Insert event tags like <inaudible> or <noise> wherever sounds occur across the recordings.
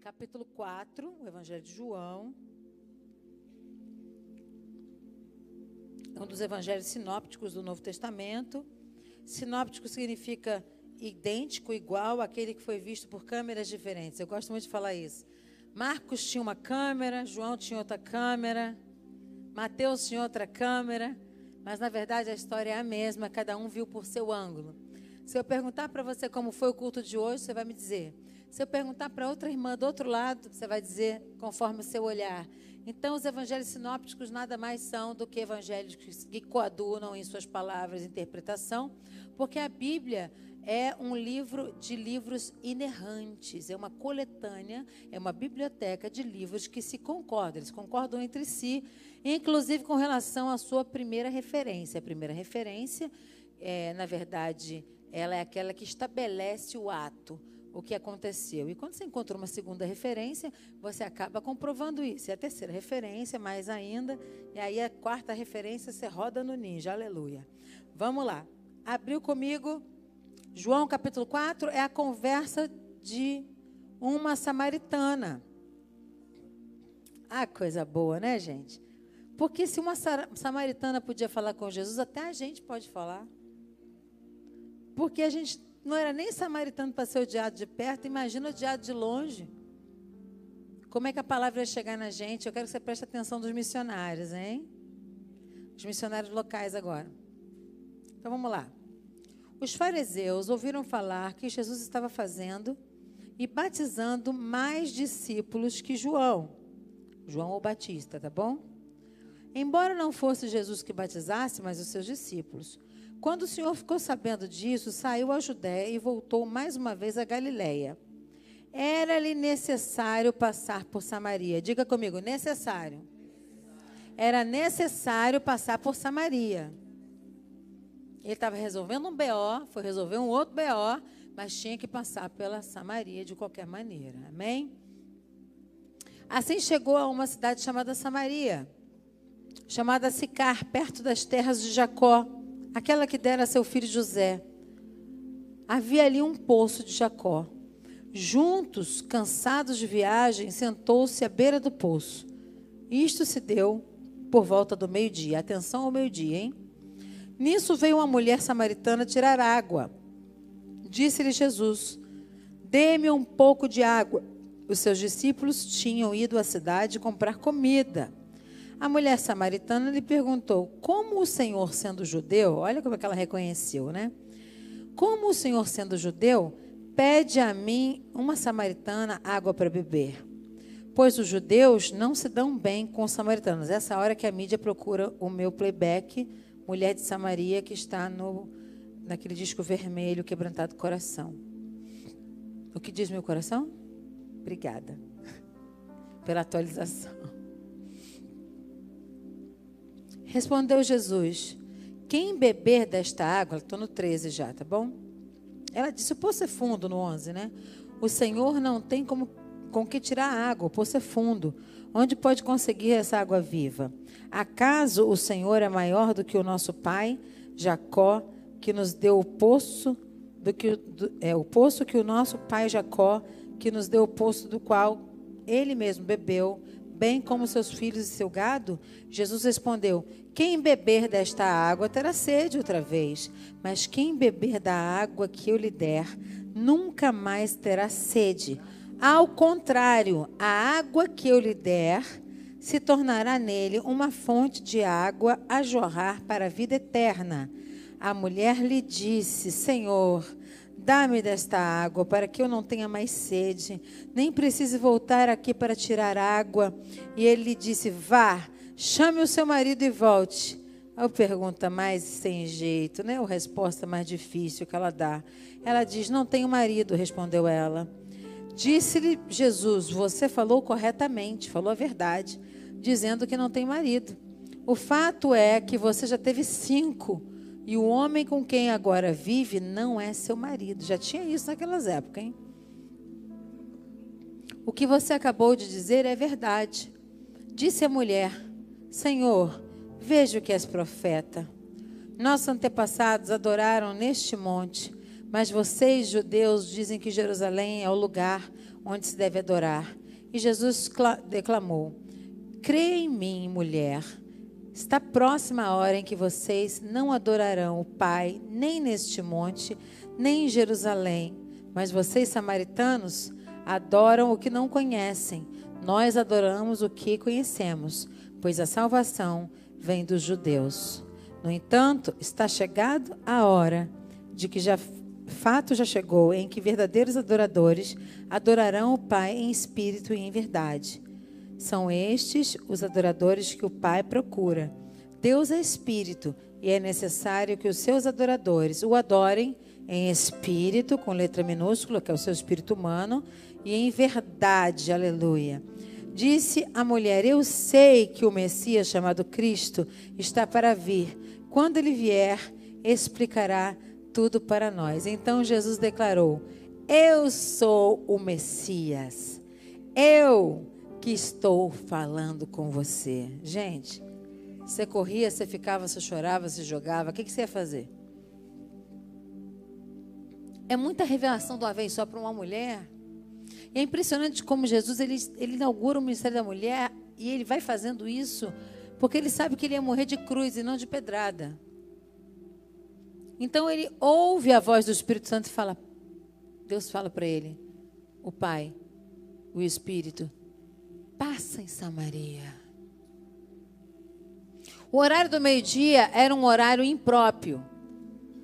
capítulo 4, o Evangelho de João. É um dos evangelhos sinópticos do Novo Testamento. Sinóptico significa idêntico, igual àquele que foi visto por câmeras diferentes. Eu gosto muito de falar isso. Marcos tinha uma câmera, João tinha outra câmera, Mateus tinha outra câmera, mas na verdade a história é a mesma, cada um viu por seu ângulo. Se eu perguntar para você como foi o culto de hoje, você vai me dizer. Se eu perguntar para outra irmã do outro lado, você vai dizer conforme o seu olhar. Então, os evangelhos sinópticos nada mais são do que evangelhos que coadunam em suas palavras interpretação, porque a Bíblia é um livro de livros inerrantes, é uma coletânea, é uma biblioteca de livros que se concordam, eles concordam entre si, inclusive com relação à sua primeira referência. A primeira referência, é, na verdade, ela é aquela que estabelece o ato o que aconteceu. E quando você encontra uma segunda referência, você acaba comprovando isso. E a terceira referência, mais ainda. E aí a quarta referência, você roda no ninja. Aleluia. Vamos lá. Abriu comigo. João capítulo 4 é a conversa de uma samaritana. Ah, coisa boa, né, gente? Porque se uma samaritana podia falar com Jesus, até a gente pode falar. Porque a gente não era nem samaritano para ser odiado de perto, imagina odiado de longe. Como é que a palavra ia chegar na gente? Eu quero que você preste atenção dos missionários, hein? Os missionários locais agora. Então vamos lá. Os fariseus ouviram falar que Jesus estava fazendo e batizando mais discípulos que João. João o Batista, tá bom? Embora não fosse Jesus que batizasse, mas os seus discípulos. Quando o Senhor ficou sabendo disso, saiu a Judéia e voltou mais uma vez a Galiléia. Era-lhe necessário passar por Samaria. Diga comigo, necessário. Era necessário passar por Samaria. Ele estava resolvendo um BO, foi resolver um outro BO, mas tinha que passar pela Samaria de qualquer maneira. Amém? Assim chegou a uma cidade chamada Samaria, chamada Sicar, perto das terras de Jacó aquela que dera a seu filho José. Havia ali um poço de Jacó. Juntos, cansados de viagem, sentou-se à beira do poço. Isto se deu por volta do meio-dia. Atenção ao meio-dia, hein? Nisso veio uma mulher samaritana tirar água. Disse-lhe Jesus: Dê-me um pouco de água. Os seus discípulos tinham ido à cidade comprar comida. A mulher samaritana lhe perguntou: Como o Senhor, sendo judeu, olha como é que ela reconheceu, né? Como o Senhor, sendo judeu, pede a mim, uma samaritana, água para beber? Pois os judeus não se dão bem com os samaritanos. Essa hora que a mídia procura o meu playback, Mulher de Samaria, que está no, naquele disco vermelho, Quebrantado Coração. O que diz meu coração? Obrigada <laughs> pela atualização. Respondeu Jesus: Quem beber desta água, estou no 13 já, tá bom? Ela disse: O poço é fundo, no 11, né? O Senhor não tem como, com que tirar água, o poço é fundo. Onde pode conseguir essa água viva? Acaso o Senhor é maior do que o nosso pai, Jacó, que nos deu o poço, do que do, é o poço que o nosso pai Jacó, que nos deu o poço do qual ele mesmo bebeu bem como seus filhos e seu gado? Jesus respondeu: Quem beber desta água terá sede outra vez, mas quem beber da água que eu lhe der, nunca mais terá sede. Ao contrário, a água que eu lhe der se tornará nele uma fonte de água a jorrar para a vida eterna. A mulher lhe disse: Senhor, Dá-me desta água, para que eu não tenha mais sede, nem precise voltar aqui para tirar água. E ele lhe disse: Vá, chame o seu marido e volte. A pergunta mais sem jeito, né? A resposta mais difícil que ela dá. Ela diz: Não tenho marido, respondeu ela. Disse-lhe Jesus: Você falou corretamente, falou a verdade, dizendo que não tem marido. O fato é que você já teve cinco e o homem com quem agora vive não é seu marido. Já tinha isso naquelas épocas, hein? O que você acabou de dizer é verdade. Disse a mulher: Senhor, vejo que és profeta. Nossos antepassados adoraram neste monte, Mas vocês, judeus, dizem que Jerusalém é o lugar onde se deve adorar. E Jesus declamou: Creia em mim, mulher. Está próxima a hora em que vocês não adorarão o Pai, nem neste monte, nem em Jerusalém. Mas vocês, samaritanos, adoram o que não conhecem. Nós adoramos o que conhecemos, pois a salvação vem dos judeus. No entanto, está chegado a hora de que já fato já chegou em que verdadeiros adoradores adorarão o Pai em espírito e em verdade. São estes os adoradores que o Pai procura. Deus é espírito e é necessário que os seus adoradores o adorem em espírito, com letra minúscula, que é o seu espírito humano, e em verdade. Aleluia. Disse a mulher: Eu sei que o Messias, chamado Cristo, está para vir. Quando ele vier, explicará tudo para nós. Então Jesus declarou: Eu sou o Messias. Eu que estou falando com você. Gente, você corria, você ficava, você chorava, você jogava. O que, que você ia fazer? É muita revelação de uma só para uma mulher. E é impressionante como Jesus ele, ele inaugura o ministério da mulher e ele vai fazendo isso porque ele sabe que ele ia morrer de cruz e não de pedrada. Então ele ouve a voz do Espírito Santo e fala: Deus fala para ele, o Pai, o Espírito, passa em Samaria. O horário do meio-dia era um horário impróprio,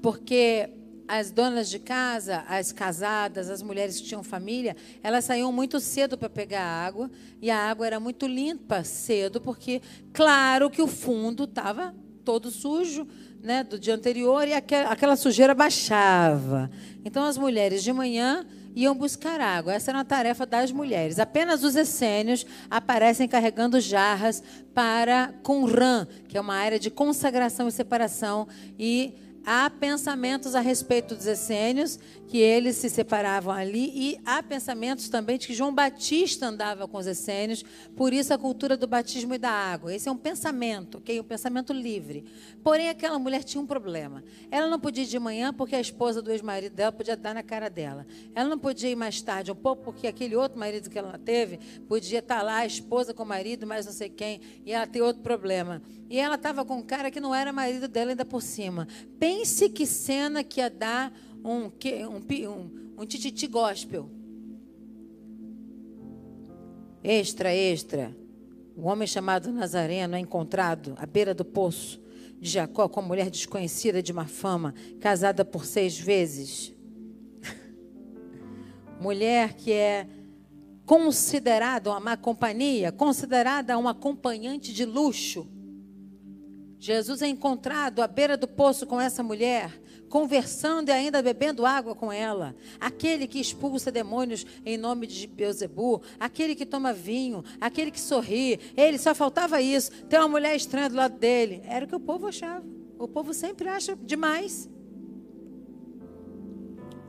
porque as donas de casa, as casadas, as mulheres que tinham família, elas saíam muito cedo para pegar água e a água era muito limpa cedo, porque claro que o fundo estava todo sujo, né, do dia anterior e aquela sujeira baixava. Então as mulheres de manhã iam buscar água. Essa era uma tarefa das mulheres. Apenas os essênios aparecem carregando jarras para Qumran, que é uma área de consagração e separação e há pensamentos a respeito dos essênios, que eles se separavam ali, e há pensamentos também de que João Batista andava com os essênios, por isso a cultura do batismo e da água. Esse é um pensamento, ok? Um pensamento livre. Porém, aquela mulher tinha um problema. Ela não podia ir de manhã porque a esposa do ex-marido dela podia dar na cara dela. Ela não podia ir mais tarde um pouco porque aquele outro marido que ela teve podia estar lá, a esposa com o marido, mais não sei quem, e ela tem outro problema. E ela estava com um cara que não era marido dela ainda por cima. Pense que cena que ia dar um, um, um, um tititi gospel. Extra, extra. O homem chamado Nazareno é encontrado à beira do poço de Jacó com uma mulher desconhecida de má fama, casada por seis vezes. <laughs> mulher que é considerada uma má companhia, considerada uma acompanhante de luxo. Jesus é encontrado à beira do poço com essa mulher, conversando e ainda bebendo água com ela. Aquele que expulsa demônios em nome de Beuzebu, aquele que toma vinho, aquele que sorri. Ele só faltava isso. Tem uma mulher estranha do lado dele. Era o que o povo achava. O povo sempre acha demais.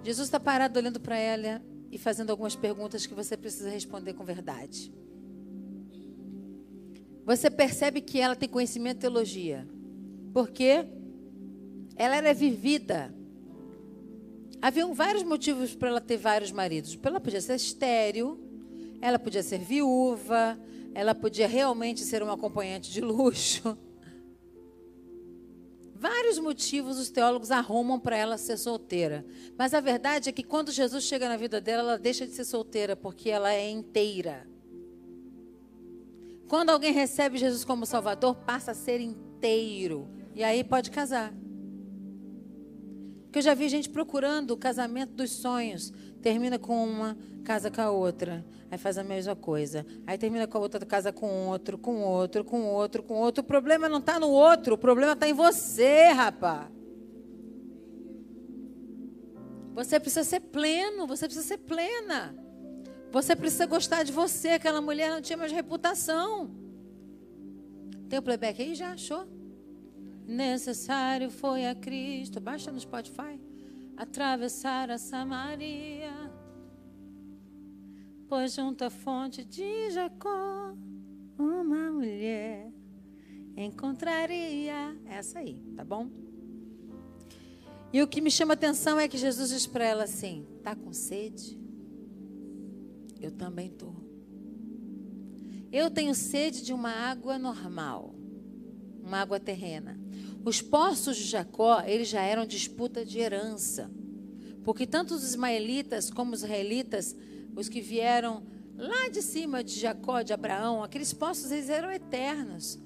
Jesus está parado olhando para ela e fazendo algumas perguntas que você precisa responder com verdade. Você percebe que ela tem conhecimento de teologia. Porque ela era vivida. Haviam vários motivos para ela ter vários maridos. Ela podia ser estéril, ela podia ser viúva, ela podia realmente ser uma acompanhante de luxo. <laughs> Vários motivos os teólogos arrumam para ela ser solteira. Mas a verdade é que quando Jesus chega na vida dela, ela deixa de ser solteira, porque ela é inteira. Quando alguém recebe Jesus como Salvador, passa a ser inteiro. E aí pode casar. Porque eu já vi gente procurando o casamento dos sonhos. Termina com uma, casa com a outra. Aí faz a mesma coisa. Aí termina com a outra, casa com outro, com outro, com outro, com outro. O problema não está no outro, o problema está em você, rapá. Você precisa ser pleno, você precisa ser plena. Você precisa gostar de você. Aquela mulher não tinha mais reputação. Tem o playback aí? Já achou? Necessário foi a Cristo. Baixa no Spotify. Atravessar a Samaria. Pois junto à fonte de Jacó, uma mulher encontraria. Essa aí, tá bom? E o que me chama atenção é que Jesus diz para ela assim: tá com sede? Eu também tô. Eu tenho sede de uma água normal, uma água terrena. Os poços de Jacó, eles já eram disputa de herança. Porque tanto os ismaelitas como os israelitas, os que vieram lá de cima de Jacó, de Abraão, aqueles poços eles eram eternos.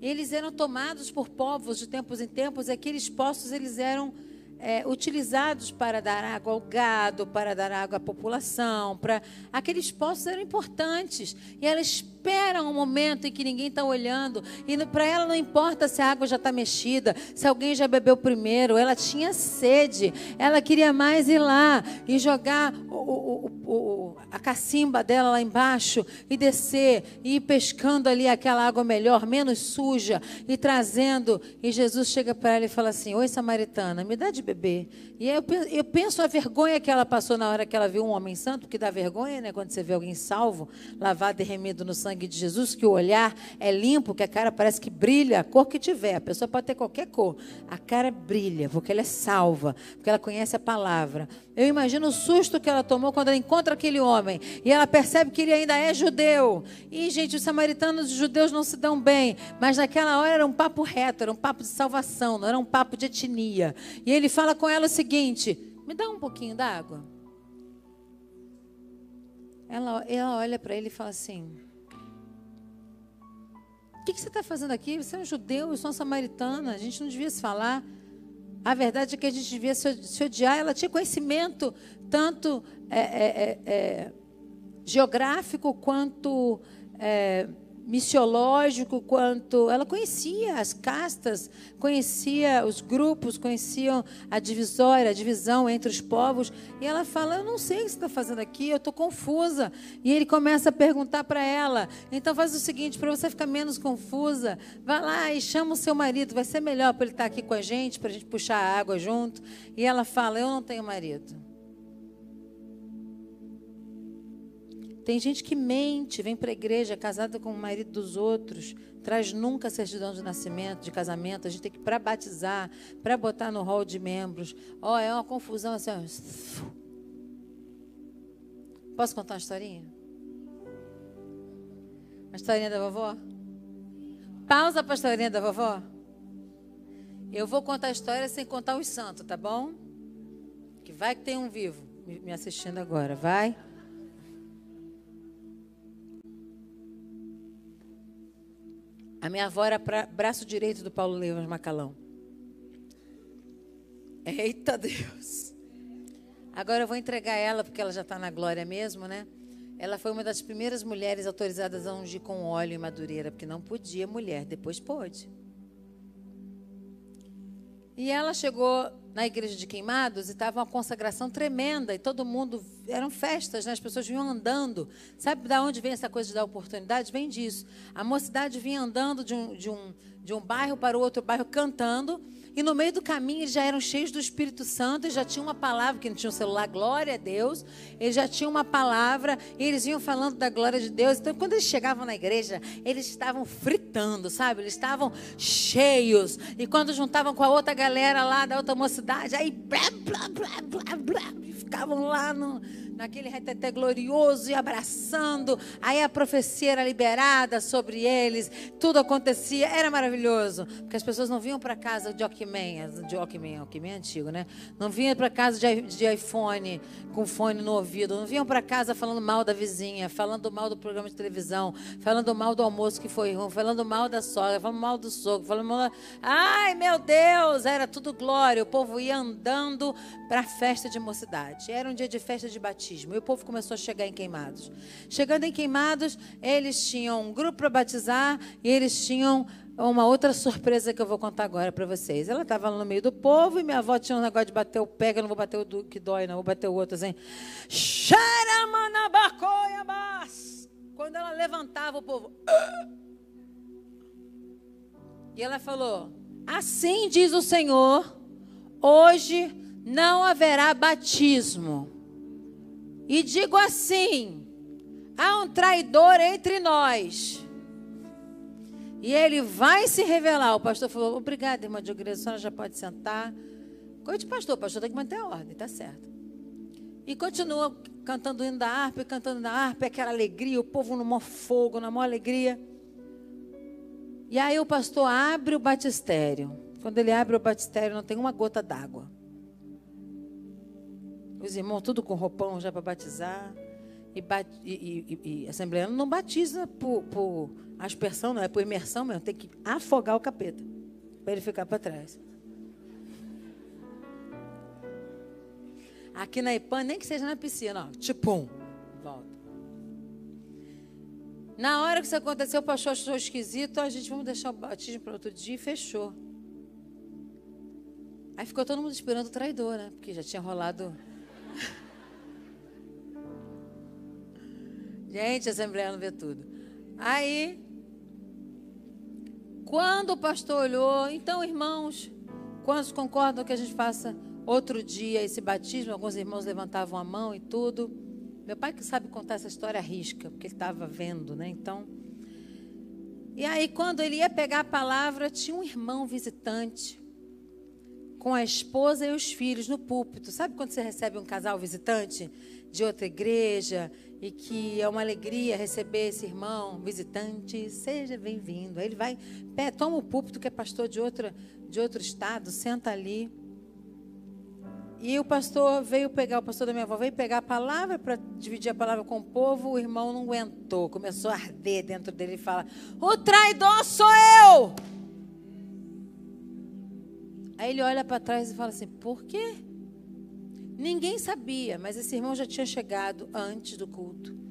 Eles eram tomados por povos de tempos em tempos, e aqueles poços eles eram é, utilizados para dar água ao gado, para dar água à população, para aqueles poços eram importantes. E elas espera um momento em que ninguém está olhando. E para ela não importa se a água já está mexida, se alguém já bebeu primeiro. Ela tinha sede. Ela queria mais ir lá e jogar o, o, o, a cacimba dela lá embaixo e descer e ir pescando ali aquela água melhor, menos suja e trazendo. E Jesus chega para ela e fala assim: Oi, samaritana, me dá de beber. E eu, eu penso a vergonha que ela passou na hora que ela viu um homem santo, porque dá vergonha, né? Quando você vê alguém salvo, lavado e remido no sangue de Jesus, que o olhar é limpo, que a cara parece que brilha, a cor que tiver. A pessoa pode ter qualquer cor. A cara brilha, porque ela é salva, porque ela conhece a palavra. Eu imagino o susto que ela tomou quando ela encontra aquele homem e ela percebe que ele ainda é judeu. E, gente, os samaritanos e os judeus não se dão bem, mas naquela hora era um papo reto, era um papo de salvação, não era um papo de etnia. E ele fala com ela o seguinte: me dá um pouquinho d'água. Ela, ela olha para ele e fala assim: o que, que você está fazendo aqui? Você é um judeu, eu sou uma samaritana. A gente não devia se falar. A verdade é que a gente devia se, odiar. Ela tinha conhecimento tanto é, é, é, é geográfico quanto é, missiológico quanto ela conhecia as castas, conhecia os grupos, conhecia a divisória, a divisão entre os povos. E ela fala: Eu não sei o que você está fazendo aqui, eu estou confusa. E ele começa a perguntar para ela: Então faz o seguinte, para você ficar menos confusa, vai lá e chama o seu marido, vai ser melhor para ele estar tá aqui com a gente, para a gente puxar a água junto. E ela fala: Eu não tenho marido. Tem gente que mente, vem para a igreja casada com o marido dos outros, traz nunca certidão de nascimento, de casamento. A gente tem que para batizar, para botar no hall de membros. Ó, oh, é uma confusão assim. Ó. Posso contar uma historinha? Uma historinha da vovó? Pausa para a historinha da vovó. Eu vou contar a história sem contar os santos, tá bom? Que vai que tem um vivo me assistindo agora, vai? A minha avó era pra, braço direito do Paulo Levas Macalão. Eita Deus! Agora eu vou entregar ela, porque ela já está na glória mesmo, né? Ela foi uma das primeiras mulheres autorizadas a ungir com óleo e madureira, porque não podia mulher, depois pôde. E ela chegou na igreja de Queimados e estava uma consagração tremenda e todo mundo eram festas, né? as pessoas vinham andando. Sabe da onde vem essa coisa de dar oportunidade? Vem disso. A mocidade vinha andando de um, de um, de um bairro para o outro bairro cantando e no meio do caminho eles já eram cheios do Espírito Santo e já tinham uma palavra, que não tinha um celular, glória a Deus. Eles já tinham uma palavra e eles vinham falando da glória de Deus. Então, quando eles chegavam na igreja, eles estavam fritando, sabe? Eles estavam cheios. E quando juntavam com a outra galera lá da outra mocidade, aí blá, blá, blá, blá, blá, ficavam lá no naquele reteté glorioso e abraçando. Aí a profecia era liberada sobre eles, tudo acontecia, era maravilhoso, porque as pessoas não vinham para casa de Walkman, de Walkman, Walkman é antigo, né? Não vinham para casa de, iPhone com fone no ouvido, não vinham para casa falando mal da vizinha, falando mal do programa de televisão, falando mal do almoço que foi ruim, falando mal da sogra, falando mal do sogro, falando mal. Ai, meu Deus, era tudo glória. O povo ia andando para a festa de mocidade. Era um dia de festa de batismo batismo. E o povo começou a chegar em Queimados. Chegando em Queimados, eles tinham um grupo para batizar e eles tinham uma outra surpresa que eu vou contar agora para vocês. Ela estava no meio do povo e minha avó tinha um negócio de bater o pé, eu não vou bater o do, que dói, não, vou bater o outro assim. Quando ela levantava o povo. E ela falou: Assim diz o Senhor, hoje não haverá batismo e digo assim: há um traidor entre nós. E ele vai se revelar. O pastor falou: Obrigada, irmã de igreja, a senhora já pode sentar. Coisa de pastor, pastor tem que manter a ordem, tá certo. E continua cantando o hino da harpa, cantando da harpa, aquela alegria, o povo no maior fogo, na maior alegria. E aí o pastor abre o batistério. Quando ele abre o batistério, não tem uma gota d'água. Os irmãos tudo com roupão já para batizar. E, bat, e, e, e não batiza por, por aspersão, não, é por imersão mesmo. Tem que afogar o capeta para ele ficar para trás. Aqui na IPAN, nem que seja na piscina, ó, tipo, volta. Na hora que isso aconteceu, o pastor achou esquisito, a gente vamos deixar o batismo para outro dia e fechou. Aí ficou todo mundo esperando o traidor, né? Porque já tinha rolado. Gente, a Assembleia não vê tudo. Aí, quando o pastor olhou, então, irmãos, quantos concordam que a gente faça Outro dia, esse batismo, alguns irmãos levantavam a mão e tudo. Meu pai que sabe contar essa história risca, porque ele estava vendo, né? Então. E aí, quando ele ia pegar a palavra, tinha um irmão visitante com a esposa e os filhos no púlpito. Sabe quando você recebe um casal visitante de outra igreja e que é uma alegria receber esse irmão visitante? Seja bem-vindo. Aí ele vai, toma o púlpito que é pastor de, outra, de outro estado, senta ali. E o pastor veio pegar, o pastor da minha avó veio pegar a palavra para dividir a palavra com o povo. O irmão não aguentou, começou a arder dentro dele e fala: O traidor sou eu! Aí ele olha para trás e fala assim: Por quê? Ninguém sabia, mas esse irmão já tinha chegado antes do culto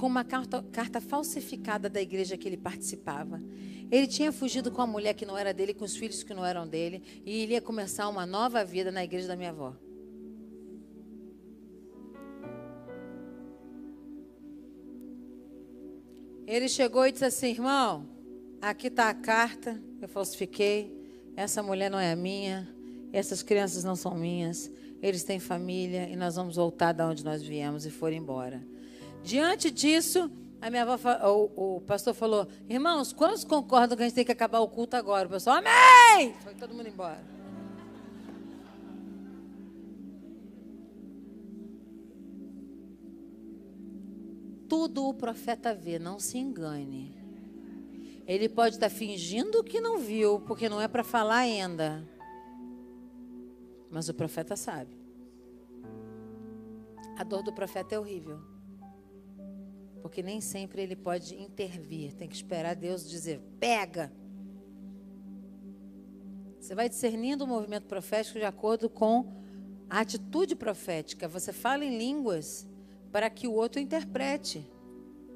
com uma carta, carta falsificada da igreja que ele participava. Ele tinha fugido com a mulher que não era dele, com os filhos que não eram dele, e ele ia começar uma nova vida na igreja da minha avó. Ele chegou e disse assim: irmão, aqui está a carta, eu falsifiquei. Essa mulher não é minha, essas crianças não são minhas. Eles têm família e nós vamos voltar da onde nós viemos e foram embora. Diante disso, a minha avó, o, o pastor falou: irmãos, quantos concordam que a gente tem que acabar o culto agora? O pessoal, amém! Foi todo mundo embora. tudo o profeta vê, não se engane. Ele pode estar fingindo que não viu, porque não é para falar ainda. Mas o profeta sabe. A dor do profeta é horrível. Porque nem sempre ele pode intervir. Tem que esperar Deus dizer: pega. Você vai discernindo o movimento profético de acordo com a atitude profética. Você fala em línguas para que o outro interprete.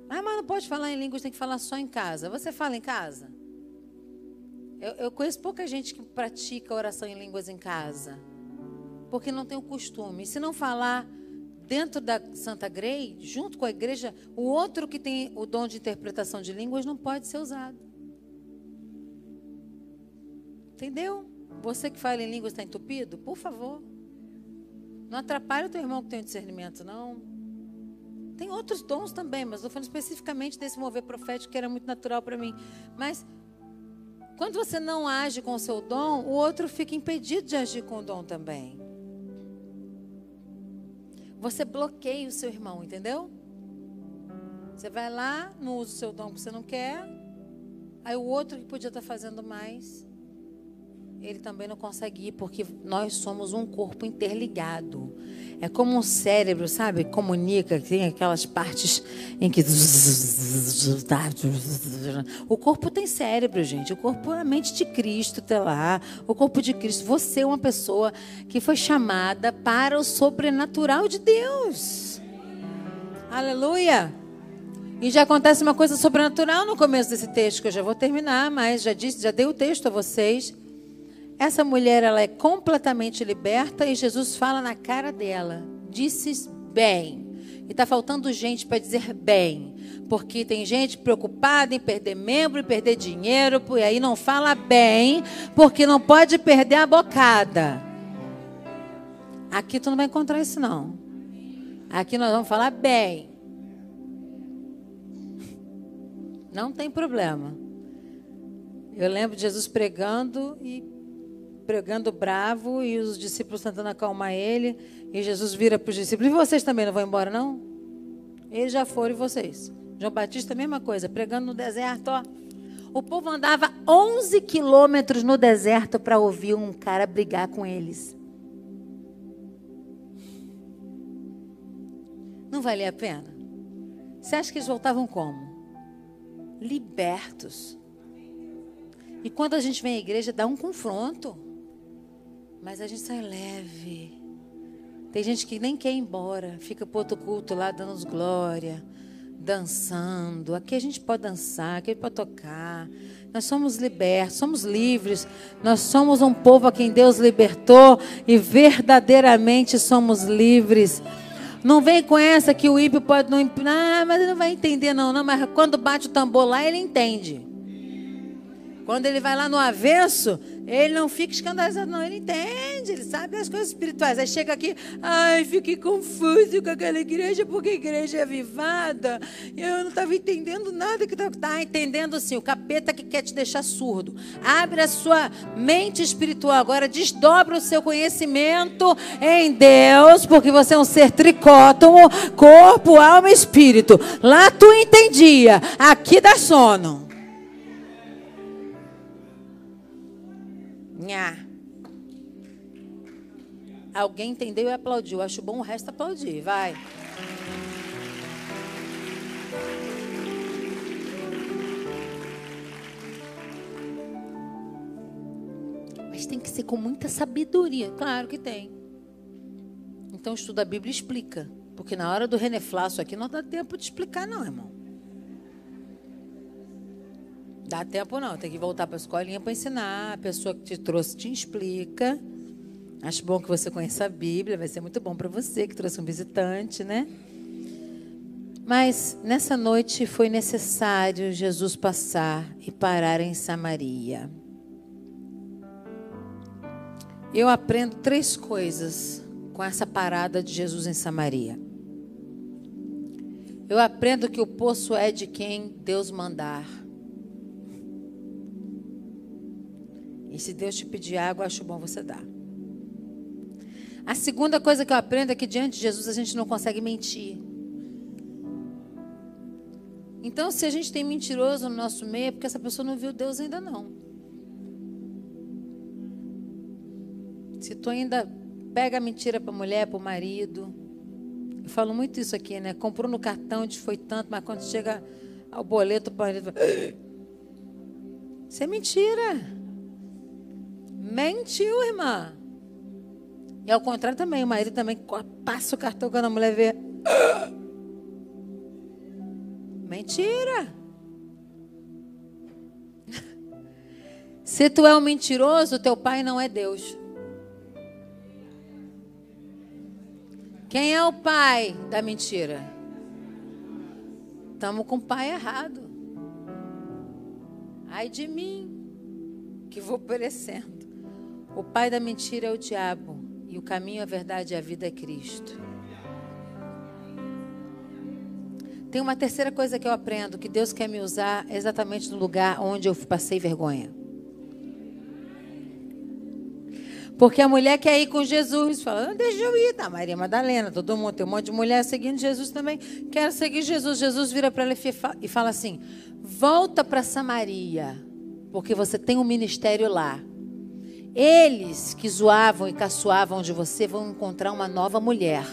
Ah, mas não pode falar em línguas, tem que falar só em casa. Você fala em casa? Eu, eu conheço pouca gente que pratica oração em línguas em casa, porque não tem o costume. Se não falar dentro da Santa Grey, junto com a igreja, o outro que tem o dom de interpretação de línguas não pode ser usado. Entendeu? Você que fala em línguas está entupido? Por favor. Não atrapalhe o teu irmão que tem discernimento, não. Tem outros dons também, mas estou falando especificamente desse mover profético que era muito natural para mim. Mas quando você não age com o seu dom, o outro fica impedido de agir com o dom também. Você bloqueia o seu irmão, entendeu? Você vai lá, não usa o seu dom que você não quer. Aí o outro que podia estar fazendo mais, ele também não consegue ir, porque nós somos um corpo interligado. É como um cérebro, sabe? Comunica, tem aquelas partes em que. O corpo tem cérebro, gente. O corpo é a mente de Cristo, tá lá. O corpo de Cristo. Você é uma pessoa que foi chamada para o sobrenatural de Deus. Aleluia! E já acontece uma coisa sobrenatural no começo desse texto, que eu já vou terminar, mas já disse, já dei o texto a vocês. Essa mulher ela é completamente liberta e Jesus fala na cara dela: disse bem. E está faltando gente para dizer bem. Porque tem gente preocupada em perder membro e perder dinheiro, e aí não fala bem, porque não pode perder a bocada. Aqui tu não vai encontrar isso, não. Aqui nós vamos falar bem. Não tem problema. Eu lembro de Jesus pregando e pregando bravo e os discípulos tentando acalmar ele. E Jesus vira para os discípulos: E vocês também não vão embora, não? Eles já foram e vocês. João Batista, mesma coisa, pregando no deserto, ó. O povo andava 11 quilômetros no deserto para ouvir um cara brigar com eles. Não valia a pena? Você acha que eles voltavam como? Libertos. E quando a gente vem à igreja, dá um confronto. Mas a gente sai leve. Tem gente que nem quer ir embora, fica para outro culto lá dando glória, dançando. Aqui a gente pode dançar, aqui a gente pode tocar. Nós somos libertos, somos livres. Nós somos um povo a quem Deus libertou e verdadeiramente somos livres. Não vem com essa que o ímpio pode não. Ah, mas ele não vai entender, não, não. Mas quando bate o tambor lá, ele entende. Quando ele vai lá no avesso, ele não fica escandalizado, não. Ele entende, ele sabe as coisas espirituais. Aí chega aqui, ai, fiquei confuso com aquela igreja, porque a igreja é avivada. Eu não estava entendendo nada que está tá entendendo sim. O capeta que quer te deixar surdo. Abre a sua mente espiritual agora, desdobra o seu conhecimento em Deus, porque você é um ser tricótomo, corpo, alma e espírito. Lá tu entendia, aqui dá sono. Alguém entendeu e aplaudiu. Acho bom o resto aplaudir. Vai. Mas tem que ser com muita sabedoria. Claro que tem. Então, estuda a Bíblia e explica. Porque na hora do reneflaço aqui não dá tempo de explicar, não, irmão. Dá tempo não, tem que voltar para a escolinha para ensinar. A pessoa que te trouxe te explica. Acho bom que você conheça a Bíblia, vai ser muito bom para você que trouxe um visitante, né? Mas nessa noite foi necessário Jesus passar e parar em Samaria. Eu aprendo três coisas com essa parada de Jesus em Samaria. Eu aprendo que o poço é de quem Deus mandar. E se Deus te pedir água, acho bom você dar. A segunda coisa que eu aprendo é que diante de Jesus a gente não consegue mentir. Então, se a gente tem mentiroso no nosso meio, é porque essa pessoa não viu Deus ainda não. Se tu ainda pega a mentira para a mulher, para o marido, eu falo muito isso aqui, né? Comprou no cartão, te foi tanto, mas quando chega ao boleto, o marido fala, isso é mentira. Mentiu, irmã. E ao contrário também, o marido também passa o cartão quando a mulher vê. Mentira. Se tu é um mentiroso, teu pai não é Deus. Quem é o pai da mentira? Estamos com o pai errado. Ai de mim, que vou perecendo. O pai da mentira é o diabo e o caminho, a verdade e a vida é Cristo. Tem uma terceira coisa que eu aprendo, que Deus quer me usar exatamente no lugar onde eu passei vergonha. Porque a mulher quer ir com Jesus, fala, ah, deixa eu ir, tá? Maria Madalena, todo mundo, tem um monte de mulher seguindo Jesus também. Quero seguir Jesus. Jesus vira para ela e fala assim: volta para Samaria, porque você tem um ministério lá. Eles que zoavam e caçoavam de você vão encontrar uma nova mulher.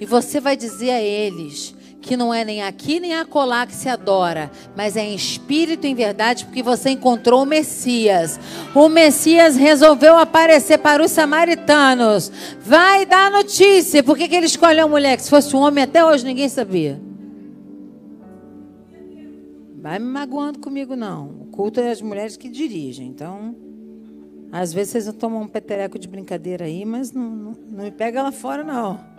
E você vai dizer a eles que não é nem aqui nem acolá que se adora, mas é em espírito e em verdade, porque você encontrou o Messias. O Messias resolveu aparecer para os samaritanos. Vai dar notícia. Por que, que ele escolheu a mulher? Que se fosse um homem, até hoje ninguém sabia. Vai me magoando comigo, não. O culto é as mulheres que dirigem. Então. Às vezes vocês tomam um petereco de brincadeira aí, mas não, não, não me pega lá fora, não.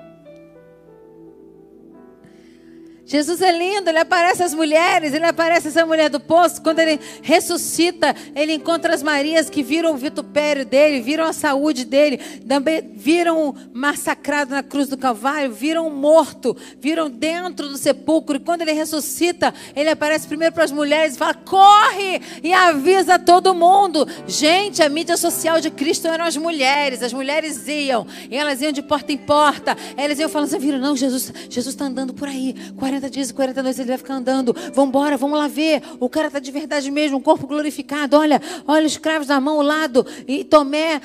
Jesus é lindo, ele aparece às mulheres, ele aparece essa mulher do poço. Quando ele ressuscita, ele encontra as Marias que viram o vitupério dele, viram a saúde dele, também viram massacrado na cruz do Calvário, viram morto, viram dentro do sepulcro. E quando ele ressuscita, ele aparece primeiro para as mulheres e fala: corre e avisa todo mundo. Gente, a mídia social de Cristo eram as mulheres, as mulheres iam, e elas iam de porta em porta, elas iam falando: você viram, não, Jesus está andando por aí, 40 40 dias e 40 noites ele vai ficar andando. Vamos embora, vamos lá ver. O cara está de verdade mesmo, um corpo glorificado. Olha, olha os cravos na mão, o lado. E Tomé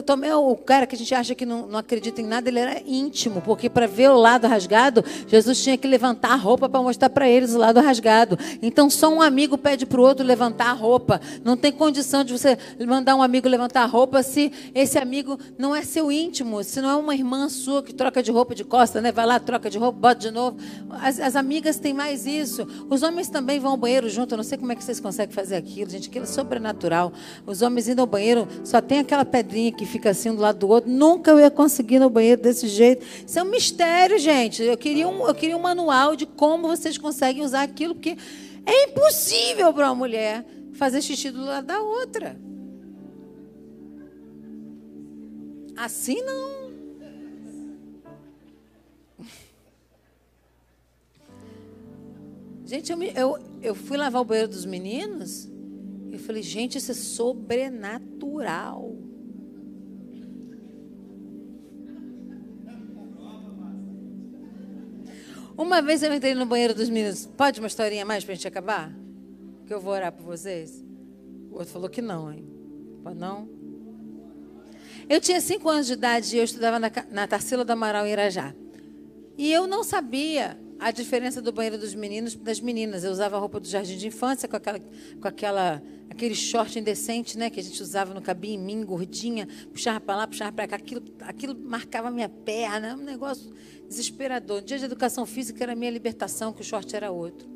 Tomé, o cara que a gente acha que não, não acredita em nada, ele era íntimo, porque para ver o lado rasgado, Jesus tinha que levantar a roupa para mostrar para eles o lado rasgado. Então, só um amigo pede para o outro levantar a roupa. Não tem condição de você mandar um amigo levantar a roupa se esse amigo não é seu íntimo, se não é uma irmã sua que troca de roupa de costa, né? Vai lá, troca de roupa, bota de novo. As, as amigas têm mais isso. Os homens também vão ao banheiro junto. Eu não sei como é que vocês conseguem fazer aquilo, gente. Aquilo é sobrenatural. Os homens indo ao banheiro, só tem aquela pedrinha que fica assim do lado do outro. Nunca eu ia conseguir no banheiro desse jeito. Isso é um mistério, gente. Eu queria um, eu queria um manual de como vocês conseguem usar aquilo, porque é impossível para uma mulher fazer xixi do lado da outra. Assim não. Gente, eu, eu, eu fui lavar o banheiro dos meninos. E falei, gente, isso é sobrenatural. Uma vez eu entrei no banheiro dos meninos. Pode uma historinha mais para a gente acabar? Que eu vou orar por vocês. O outro falou que não, hein? Pode não? Eu tinha cinco anos de idade e eu estudava na, na Tarsila do Amaral, em Irajá. E eu não sabia a diferença do banheiro dos meninos das meninas. Eu usava a roupa do jardim de infância com aquela, com aquela, aquele short indecente, né, que a gente usava no cabinho mim, gordinha, puxava para lá, puxava para cá. Aquilo, aquilo marcava minha perna, um negócio desesperador. No dia de educação física era minha libertação, que o short era outro.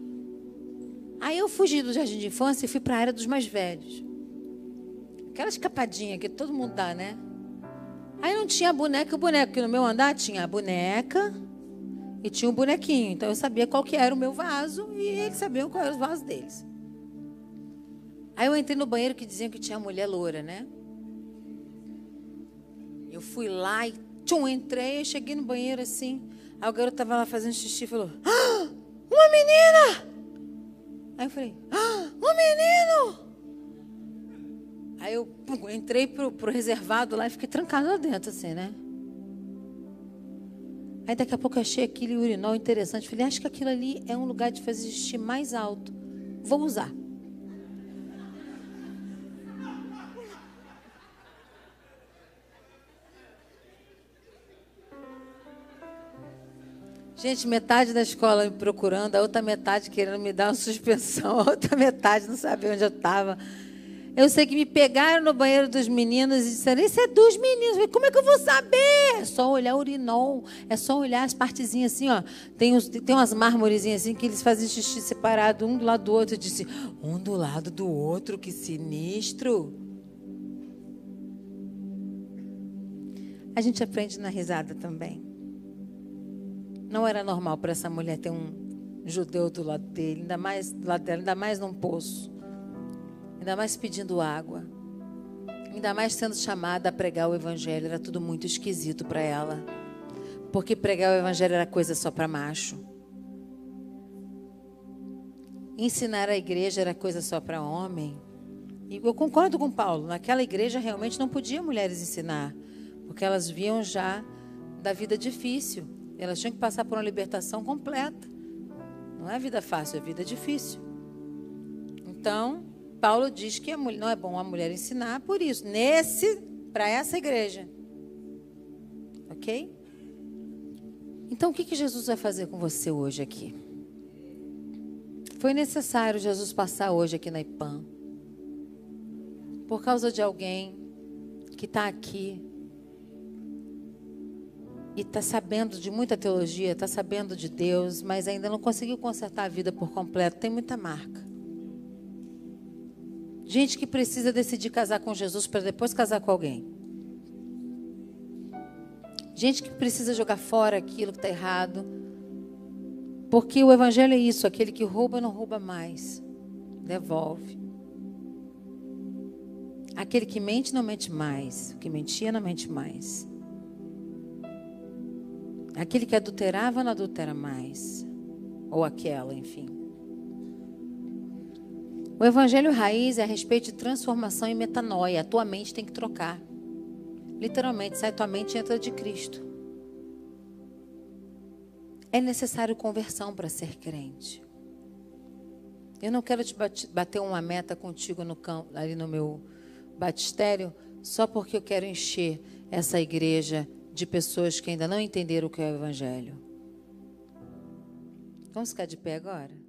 Aí eu fugi do jardim de infância e fui para a área dos mais velhos. Aquela escapadinha que todo mundo dá, né? Aí não tinha boneca e boneco, porque no meu andar tinha a boneca e tinha um bonequinho. Então eu sabia qual que era o meu vaso e eles sabiam qual era o vaso deles. Aí eu entrei no banheiro que diziam que tinha mulher loura, né? Eu fui lá e Tchum, entrei, cheguei no banheiro assim. Aí o garoto estava lá fazendo xixi e falou: ah, Uma menina! Aí eu falei: ah, Um menino! Aí eu pum, entrei pro, pro reservado lá e fiquei trancado lá dentro, assim, né? Aí daqui a pouco eu achei aquele urinol interessante. Falei, acho que aquilo ali é um lugar de fazer xixi mais alto. Vou usar. Gente, metade da escola me procurando, a outra metade querendo me dar uma suspensão, a outra metade não sabia onde eu estava. Eu sei que me pegaram no banheiro dos meninos e disseram: Isso é dos meninos. Como é que eu vou saber? É só olhar o urinol, é só olhar as partezinhas assim, ó. Tem, uns, tem umas mármorezinhas assim que eles fazem xixi separado, um do lado do outro. Eu disse: Um do lado do outro, que sinistro. A gente aprende na risada também. Não era normal para essa mulher ter um judeu do lado dele, ainda mais do lado dela, ainda mais num poço. Ainda mais pedindo água. Ainda mais sendo chamada a pregar o evangelho, era tudo muito esquisito para ela. Porque pregar o evangelho era coisa só para macho. Ensinar a igreja era coisa só para homem. E eu concordo com Paulo, naquela igreja realmente não podia mulheres ensinar, porque elas viam já da vida difícil. Elas tinham que passar por uma libertação completa. Não é vida fácil, é vida difícil. Então, Paulo diz que não é bom a mulher ensinar por isso, nesse, para essa igreja. Ok? Então, o que, que Jesus vai fazer com você hoje aqui? Foi necessário Jesus passar hoje aqui na IPAM. Por causa de alguém que está aqui e está sabendo de muita teologia, está sabendo de Deus, mas ainda não conseguiu consertar a vida por completo, tem muita marca. Gente que precisa decidir casar com Jesus para depois casar com alguém. Gente que precisa jogar fora aquilo que está errado Porque o evangelho é isso, aquele que rouba não rouba mais. Devolve. Aquele que mente não mente mais, o que mentia não mente mais. Aquele que adulterava não adultera mais. Ou aquela, enfim. O evangelho raiz é a respeito de transformação e metanoia. A tua mente tem que trocar. Literalmente, sai tua mente e entra de Cristo. É necessário conversão para ser crente. Eu não quero te bater uma meta contigo no campo, ali no meu batistério, só porque eu quero encher essa igreja de pessoas que ainda não entenderam o que é o Evangelho. Vamos ficar de pé agora?